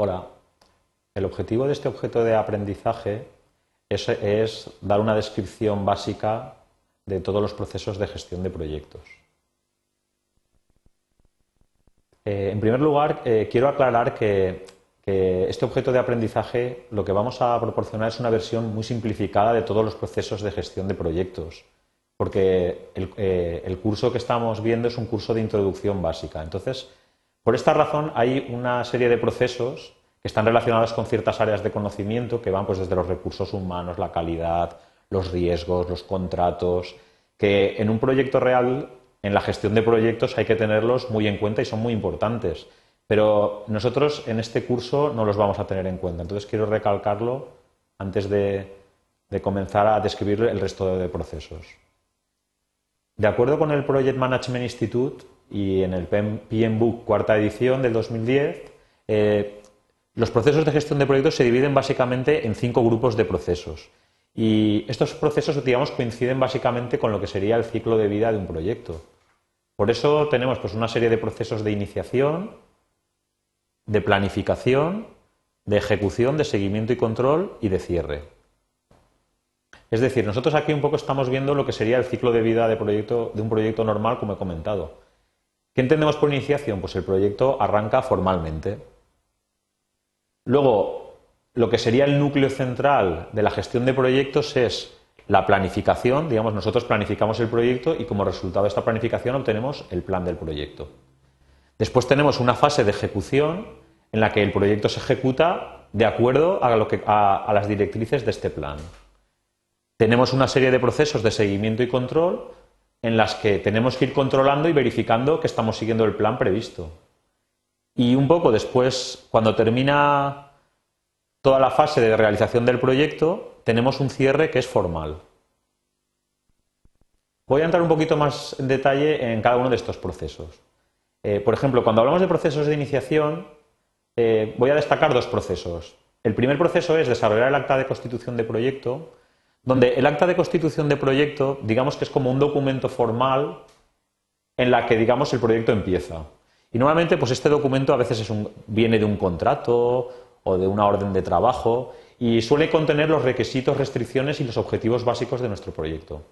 Hola. El objetivo de este objeto de aprendizaje es, dar una descripción básica de todos los procesos de gestión de proyectos. Eh, en primer lugar, eh, quiero aclarar que, este objeto de aprendizaje lo que vamos a proporcionar es una versión muy simplificada de todos los procesos de gestión de proyectos, porque el, eh, el curso que estamos viendo es un curso de introducción básica. Entonces, por esta razón hay una serie de procesos que están relacionados con ciertas áreas de conocimiento que van pues, desde los recursos humanos, la calidad, los riesgos, los contratos, que en un proyecto real, en la gestión de proyectos, hay que tenerlos muy en cuenta y son muy importantes. Pero nosotros en este curso no los vamos a tener en cuenta. Entonces quiero recalcarlo antes de, de comenzar a describir el resto de procesos. De acuerdo con el Project Management Institute, y en el PM Book cuarta edición del 2010, eh, los procesos de gestión de proyectos se dividen básicamente en cinco grupos de procesos. Y estos procesos, digamos, coinciden básicamente con lo que sería el ciclo de vida de un proyecto. Por eso tenemos pues, una serie de procesos de iniciación, de planificación, de ejecución, de seguimiento y control y de cierre. Es decir, nosotros aquí un poco estamos viendo lo que sería el ciclo de vida de, proyecto, de un proyecto normal, como he comentado. ¿Qué entendemos por iniciación? Pues el proyecto arranca formalmente. Luego, lo que sería el núcleo central de la gestión de proyectos es la planificación, digamos, nosotros planificamos el proyecto y como resultado de esta planificación obtenemos el plan del proyecto. Después tenemos una fase de ejecución en la que el proyecto se ejecuta de acuerdo a, a las directrices de este plan. Tenemos una serie de procesos de seguimiento y control en las que tenemos que ir controlando y verificando que estamos siguiendo el plan previsto. Y un poco después, cuando termina toda la fase de realización del proyecto, tenemos un cierre que es formal. Voy a entrar un poquito más en detalle en cada uno de estos procesos. Eh, por ejemplo, cuando hablamos de procesos de iniciación, eh, voy a destacar dos procesos. El primer proceso es desarrollar el acta de constitución de proyecto, donde el acta de constitución de proyecto, digamos que es como un documento formal en la que, digamos, el proyecto empieza. Y normalmente, pues este documento a veces viene de un contrato o de una orden de trabajo y suele contener los requisitos, restricciones y los objetivos básicos de nuestro proyecto.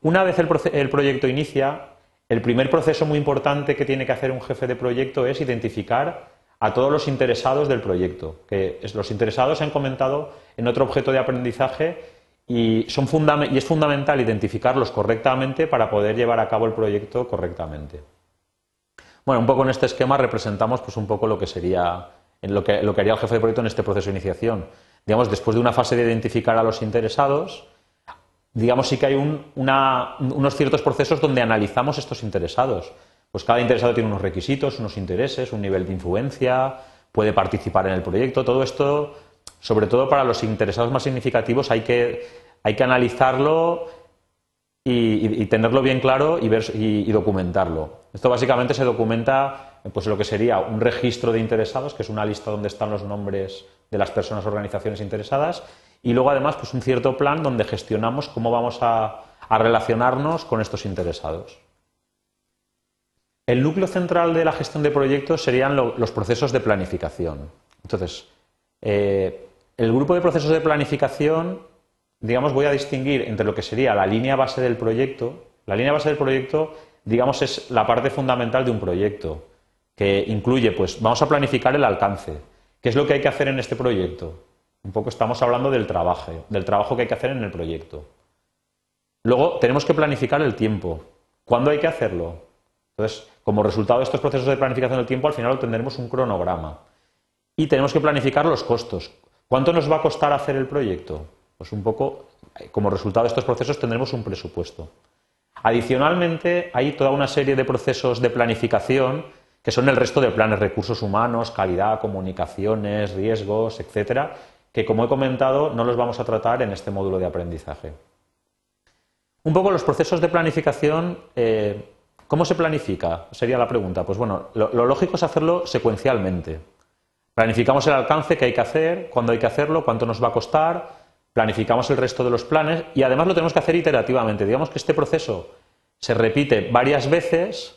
Una vez el, el proyecto inicia, el primer proceso muy importante que tiene que hacer un jefe de proyecto es identificar a todos los interesados del proyecto, que los interesados se han comentado en otro objeto de aprendizaje y, son y es fundamental identificarlos correctamente para poder llevar a cabo el proyecto correctamente. Bueno, un poco en este esquema representamos pues, un poco lo que sería lo que, lo que haría el jefe de proyecto en este proceso de iniciación. Digamos, después de una fase de identificar a los interesados, digamos sí que hay unos ciertos procesos donde analizamos estos interesados. Pues cada interesado tiene unos requisitos, unos intereses, un nivel de influencia, puede participar en el proyecto. Todo esto sobre todo para los interesados más significativos hay que, hay que analizarlo y, tenerlo bien claro y, documentarlo. Esto básicamente se documenta pues, lo que sería un registro de interesados, que es una lista donde están los nombres de las personas o organizaciones interesadas, y luego además pues, un cierto plan donde gestionamos cómo vamos a, relacionarnos con estos interesados. El núcleo central de la gestión de proyectos serían los procesos de planificación. Entonces, eh, el grupo de procesos de planificación, digamos, voy a distinguir entre lo que sería la línea base del proyecto. La línea base del proyecto, digamos, es la parte fundamental de un proyecto, que incluye, pues, vamos a planificar el alcance. ¿Qué es lo que hay que hacer en este proyecto? Un poco estamos hablando del trabajo, del trabajo que hay que hacer en el proyecto. Luego tenemos que planificar el tiempo. ¿Cuándo hay que hacerlo? Entonces, como resultado de estos procesos de planificación del tiempo, al final obtendremos un cronograma. Y tenemos que planificar los costos. ¿Cuánto nos va a costar hacer el proyecto? Pues un poco, como resultado de estos procesos tendremos un presupuesto. Adicionalmente, hay toda una serie de procesos de planificación que son el resto de planes, recursos humanos, calidad, comunicaciones, riesgos, etcétera, que como he comentado no los vamos a tratar en este módulo de aprendizaje. Un poco los procesos de planificación, eh, ¿cómo se planifica? Sería la pregunta. Pues bueno, lo lógico es hacerlo secuencialmente. Planificamos el alcance que hay que hacer, cuándo hay que hacerlo, cuánto nos va a costar, planificamos el resto de los planes y además lo tenemos que hacer iterativamente. Digamos que este proceso se repite varias veces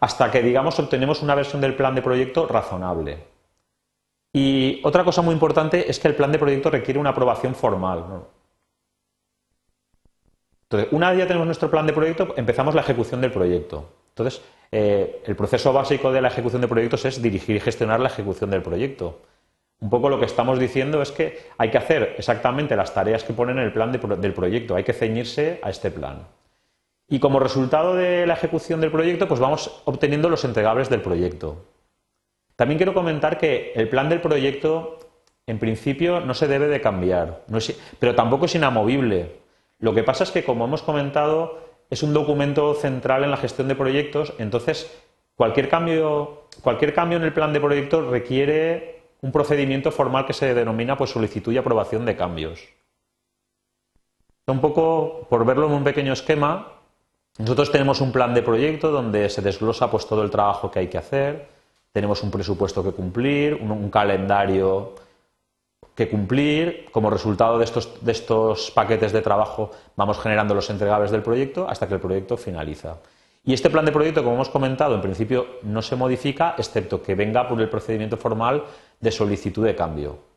hasta que, digamos, obtenemos una versión del plan de proyecto razonable. Y otra cosa muy importante es que el plan de proyecto requiere una aprobación formal. Entonces, una vez ya tenemos nuestro plan de proyecto, empezamos la ejecución del proyecto. Entonces, eh, el proceso básico de la ejecución de proyectos es dirigir y gestionar la ejecución del proyecto. Un poco lo que estamos diciendo es que hay que hacer exactamente las tareas que ponen en el plan del proyecto, hay que ceñirse a este plan. Y como resultado de la ejecución del proyecto, pues vamos obteniendo los entregables del proyecto. También quiero comentar que el plan del proyecto, en principio, no se debe de cambiar, pero tampoco es inamovible. Lo que pasa es que, como hemos comentado, es un documento central en la gestión de proyectos, entonces cualquier cambio, cualquier cambio en el plan de proyecto requiere un procedimiento formal que se denomina pues, solicitud y aprobación de cambios. Un poco, por verlo en un pequeño esquema, nosotros tenemos un plan de proyecto donde se desglosa pues, todo el trabajo que hay que hacer, tenemos un presupuesto que cumplir, un, calendario que cumplir. Como resultado de estos, de estos paquetes de trabajo vamos generando los entregables del proyecto hasta que el proyecto finaliza. Y este plan de proyecto, como hemos comentado, en principio no se modifica, excepto que venga por el procedimiento formal de solicitud de cambio.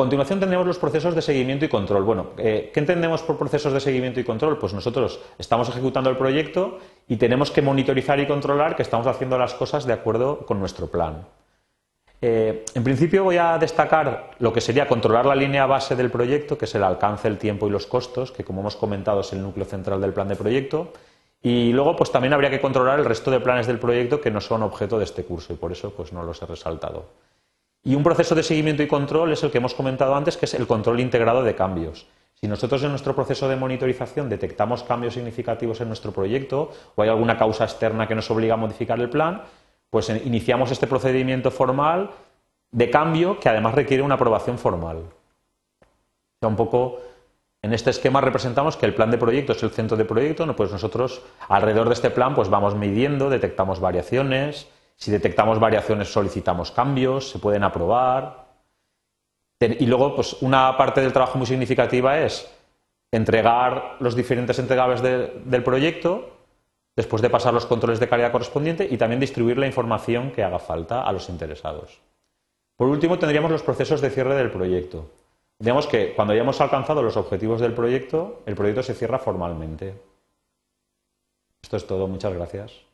Continuación tendremos los procesos de seguimiento y control. Bueno, eh, ¿qué entendemos por procesos de seguimiento y control? Pues nosotros estamos ejecutando el proyecto y tenemos que monitorizar y controlar que estamos haciendo las cosas de acuerdo con nuestro plan. Eh, en principio voy a destacar lo que sería controlar la línea base del proyecto, que es el alcance, el tiempo y los costos, que como hemos comentado es el núcleo central del plan de proyecto. Y luego pues también habría que controlar el resto de planes del proyecto que no son objeto de este curso y por eso pues no los he resaltado. Y un proceso de seguimiento y control es el que hemos comentado antes, que es el control integrado de cambios. Si nosotros en nuestro proceso de monitorización detectamos cambios significativos en nuestro proyecto o hay alguna causa externa que nos obliga a modificar el plan, pues iniciamos este procedimiento formal de cambio que además requiere una aprobación formal. un poco en este esquema representamos que el plan de proyecto es el centro de proyecto, pues nosotros alrededor de este plan pues vamos midiendo, detectamos variaciones, si detectamos variaciones, solicitamos cambios, se pueden aprobar. Y luego, pues una parte del trabajo muy significativa es entregar los diferentes entregables del proyecto, después de pasar los controles de calidad correspondiente y también distribuir la información que haga falta a los interesados. Por último, tendríamos los procesos de cierre del proyecto. Digamos que cuando hayamos alcanzado los objetivos del proyecto, el proyecto se cierra formalmente. Esto es todo. Muchas gracias.